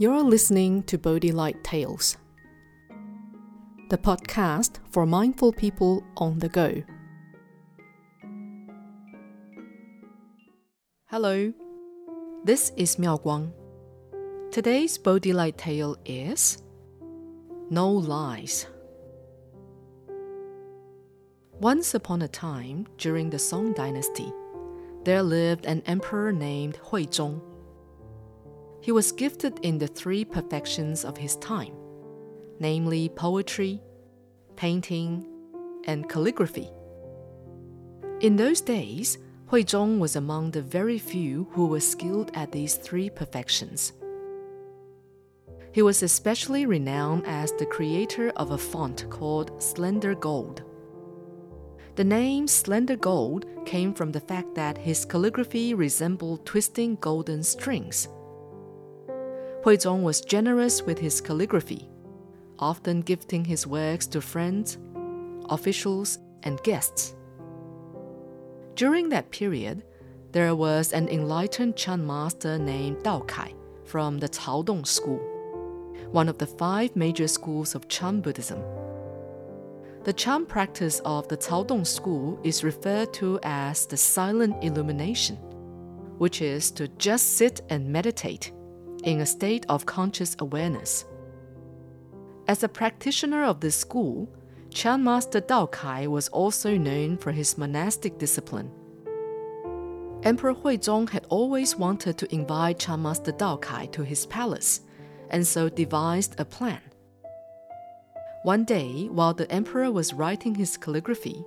You're listening to Bodhi Light Tales, the podcast for mindful people on the go. Hello, this is Miao Guang. Today's Bodhi Light tale is No Lies. Once upon a time, during the Song Dynasty, there lived an emperor named Hui Huizong. He was gifted in the three perfections of his time, namely poetry, painting, and calligraphy. In those days, Hui Huizong was among the very few who were skilled at these three perfections. He was especially renowned as the creator of a font called Slender Gold. The name Slender Gold came from the fact that his calligraphy resembled twisting golden strings. Huizong was generous with his calligraphy, often gifting his works to friends, officials, and guests. During that period, there was an enlightened Chan master named Dao Kai from the Caodong school, one of the five major schools of Chan Buddhism. The Chan practice of the Caodong school is referred to as the silent illumination, which is to just sit and meditate in a state of conscious awareness. As a practitioner of this school, Chan Master Dao Kai was also known for his monastic discipline. Emperor Huizong had always wanted to invite Chan Master Dao Kai to his palace, and so devised a plan. One day, while the emperor was writing his calligraphy,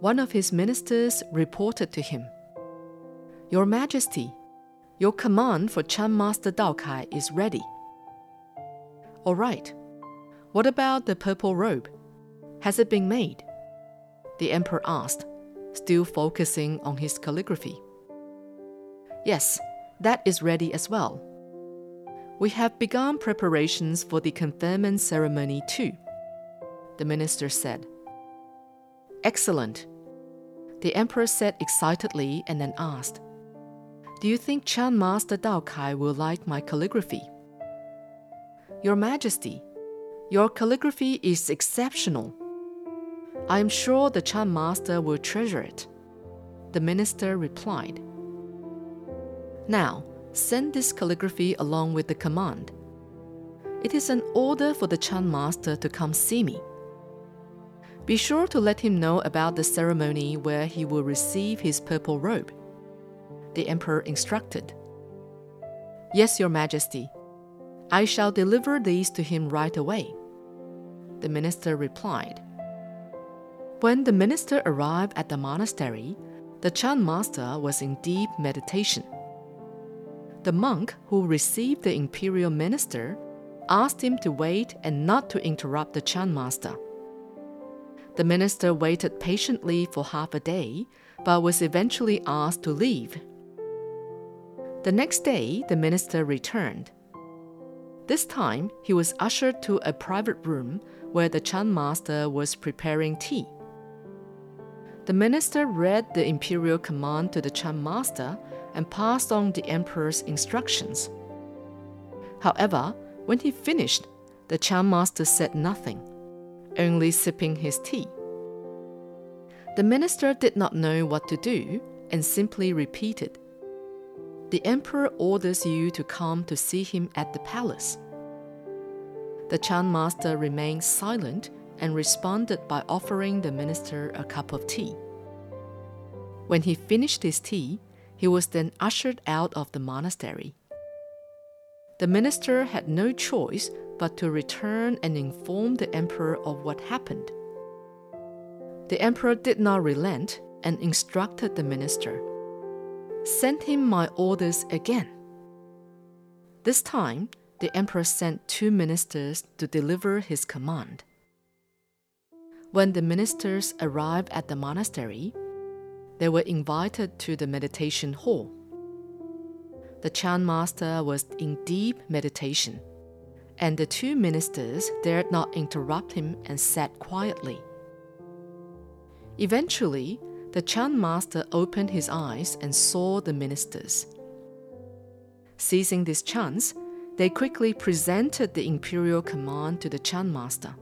one of his ministers reported to him Your Majesty, your command for Chan Master Dao Kai is ready. All right. What about the purple robe? Has it been made? The emperor asked, still focusing on his calligraphy. Yes, that is ready as well. We have begun preparations for the conferment ceremony too, the minister said. Excellent. The emperor said excitedly and then asked, do you think Chan Master Dao Kai will like my calligraphy? Your Majesty, your calligraphy is exceptional. I am sure the Chan Master will treasure it. The minister replied. Now, send this calligraphy along with the command. It is an order for the Chan Master to come see me. Be sure to let him know about the ceremony where he will receive his purple robe the emperor instructed. Yes, your majesty. I shall deliver these to him right away. The minister replied. When the minister arrived at the monastery, the Chan master was in deep meditation. The monk who received the imperial minister asked him to wait and not to interrupt the Chan master. The minister waited patiently for half a day, but was eventually asked to leave the next day, the minister returned. This time, he was ushered to a private room where the Chan master was preparing tea. The minister read the imperial command to the Chan master and passed on the emperor's instructions. However, when he finished, the Chan master said nothing, only sipping his tea. The minister did not know what to do and simply repeated, the emperor orders you to come to see him at the palace. The Chan master remained silent and responded by offering the minister a cup of tea. When he finished his tea, he was then ushered out of the monastery. The minister had no choice but to return and inform the emperor of what happened. The emperor did not relent and instructed the minister Send him my orders again. This time, the emperor sent two ministers to deliver his command. When the ministers arrived at the monastery, they were invited to the meditation hall. The Chan master was in deep meditation, and the two ministers dared not interrupt him and sat quietly. Eventually, the Chan master opened his eyes and saw the ministers. Seizing this chance, they quickly presented the imperial command to the Chan master.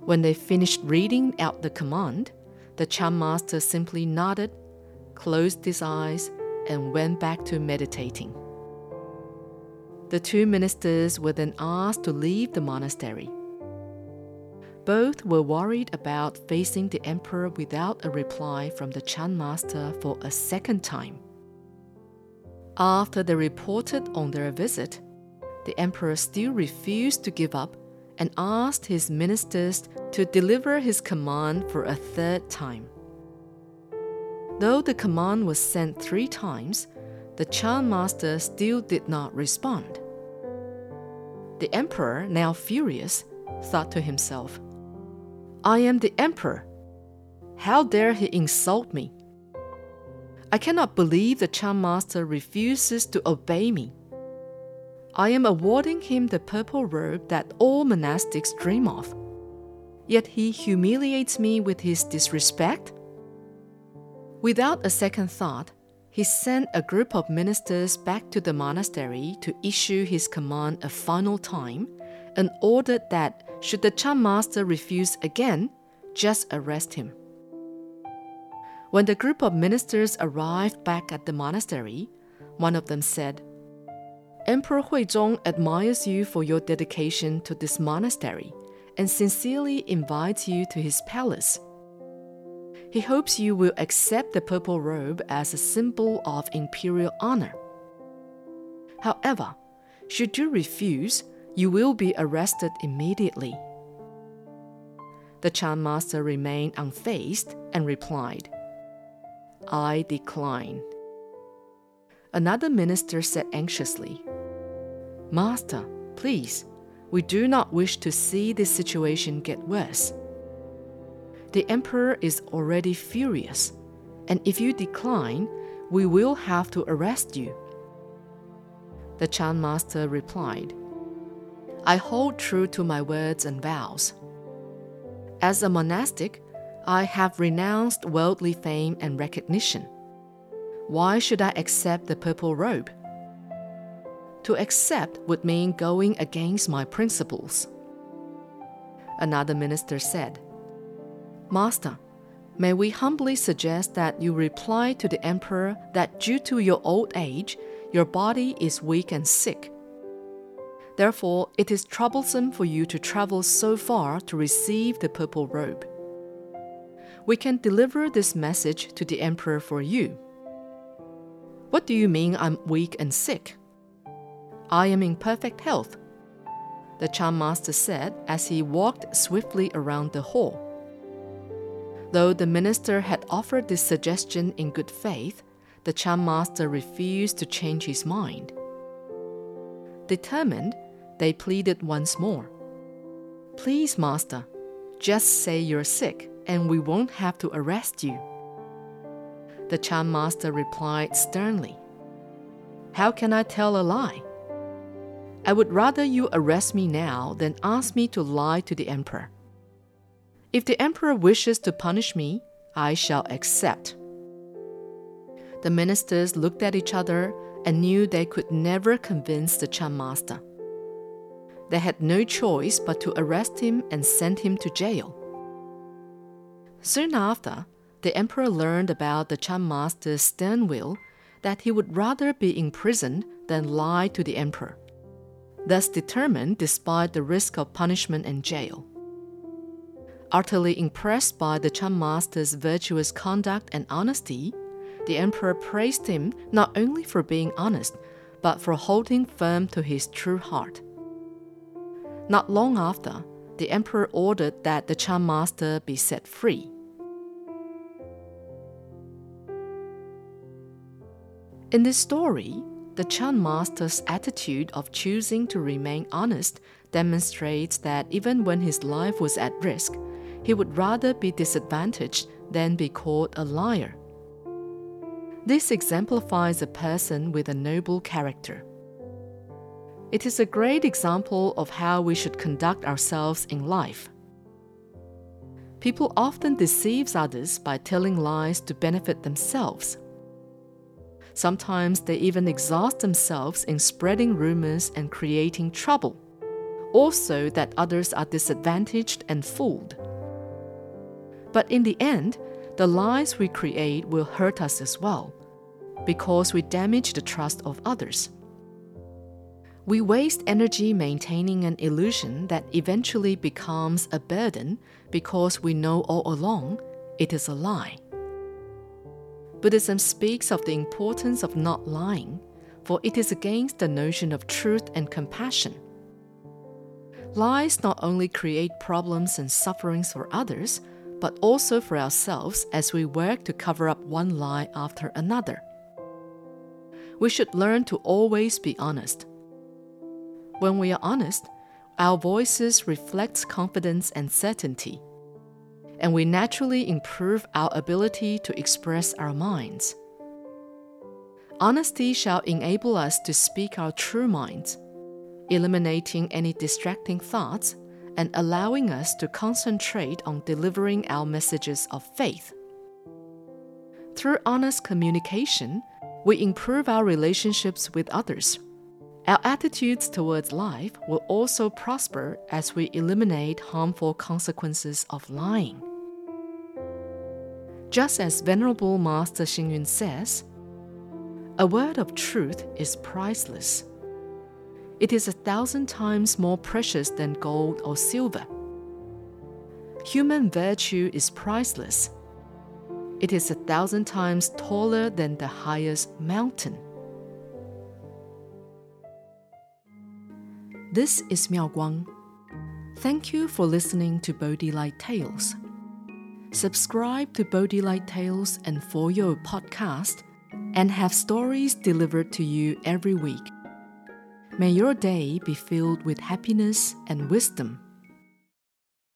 When they finished reading out the command, the Chan master simply nodded, closed his eyes, and went back to meditating. The two ministers were then asked to leave the monastery. Both were worried about facing the emperor without a reply from the Chan master for a second time. After they reported on their visit, the emperor still refused to give up and asked his ministers to deliver his command for a third time. Though the command was sent three times, the Chan master still did not respond. The emperor, now furious, thought to himself, I am the emperor. How dare he insult me? I cannot believe the Chan master refuses to obey me. I am awarding him the purple robe that all monastics dream of. Yet he humiliates me with his disrespect? Without a second thought, he sent a group of ministers back to the monastery to issue his command a final time and ordered that, should the Chan master refuse again, just arrest him. When the group of ministers arrived back at the monastery, one of them said, Emperor Huizong admires you for your dedication to this monastery and sincerely invites you to his palace. He hopes you will accept the purple robe as a symbol of imperial honor. However, should you refuse, you will be arrested immediately. The Chan master remained unfazed and replied, I decline. Another minister said anxiously, Master, please, we do not wish to see this situation get worse. The emperor is already furious, and if you decline, we will have to arrest you. The Chan master replied, I hold true to my words and vows. As a monastic, I have renounced worldly fame and recognition. Why should I accept the purple robe? To accept would mean going against my principles. Another minister said, Master, may we humbly suggest that you reply to the emperor that due to your old age, your body is weak and sick. Therefore, it is troublesome for you to travel so far to receive the purple robe. We can deliver this message to the emperor for you. What do you mean I'm weak and sick? I am in perfect health, the Chan master said as he walked swiftly around the hall. Though the minister had offered this suggestion in good faith, the Chan master refused to change his mind. Determined, they pleaded once more. Please, master, just say you're sick and we won't have to arrest you. The Chan master replied sternly, How can I tell a lie? I would rather you arrest me now than ask me to lie to the emperor. If the emperor wishes to punish me, I shall accept. The ministers looked at each other and knew they could never convince the Chan master. They had no choice but to arrest him and send him to jail. Soon after, the emperor learned about the Chan master's stern will that he would rather be imprisoned than lie to the emperor, thus determined despite the risk of punishment and jail. Utterly impressed by the Chan master's virtuous conduct and honesty, the emperor praised him not only for being honest, but for holding firm to his true heart. Not long after, the emperor ordered that the Chan master be set free. In this story, the Chan master's attitude of choosing to remain honest demonstrates that even when his life was at risk, he would rather be disadvantaged than be called a liar. This exemplifies a person with a noble character. It is a great example of how we should conduct ourselves in life. People often deceive others by telling lies to benefit themselves. Sometimes they even exhaust themselves in spreading rumors and creating trouble, also that others are disadvantaged and fooled. But in the end, the lies we create will hurt us as well, because we damage the trust of others. We waste energy maintaining an illusion that eventually becomes a burden because we know all along it is a lie. Buddhism speaks of the importance of not lying, for it is against the notion of truth and compassion. Lies not only create problems and sufferings for others, but also for ourselves as we work to cover up one lie after another. We should learn to always be honest. When we are honest, our voices reflect confidence and certainty, and we naturally improve our ability to express our minds. Honesty shall enable us to speak our true minds, eliminating any distracting thoughts and allowing us to concentrate on delivering our messages of faith. Through honest communication, we improve our relationships with others. Our attitudes towards life will also prosper as we eliminate harmful consequences of lying. Just as Venerable Master Xing says, a word of truth is priceless. It is a thousand times more precious than gold or silver. Human virtue is priceless. It is a thousand times taller than the highest mountain. This is Miao Guang. Thank you for listening to Bodhi Light Tales. Subscribe to Bodhi Light Tales and FoYou podcast and have stories delivered to you every week. May your day be filled with happiness and wisdom.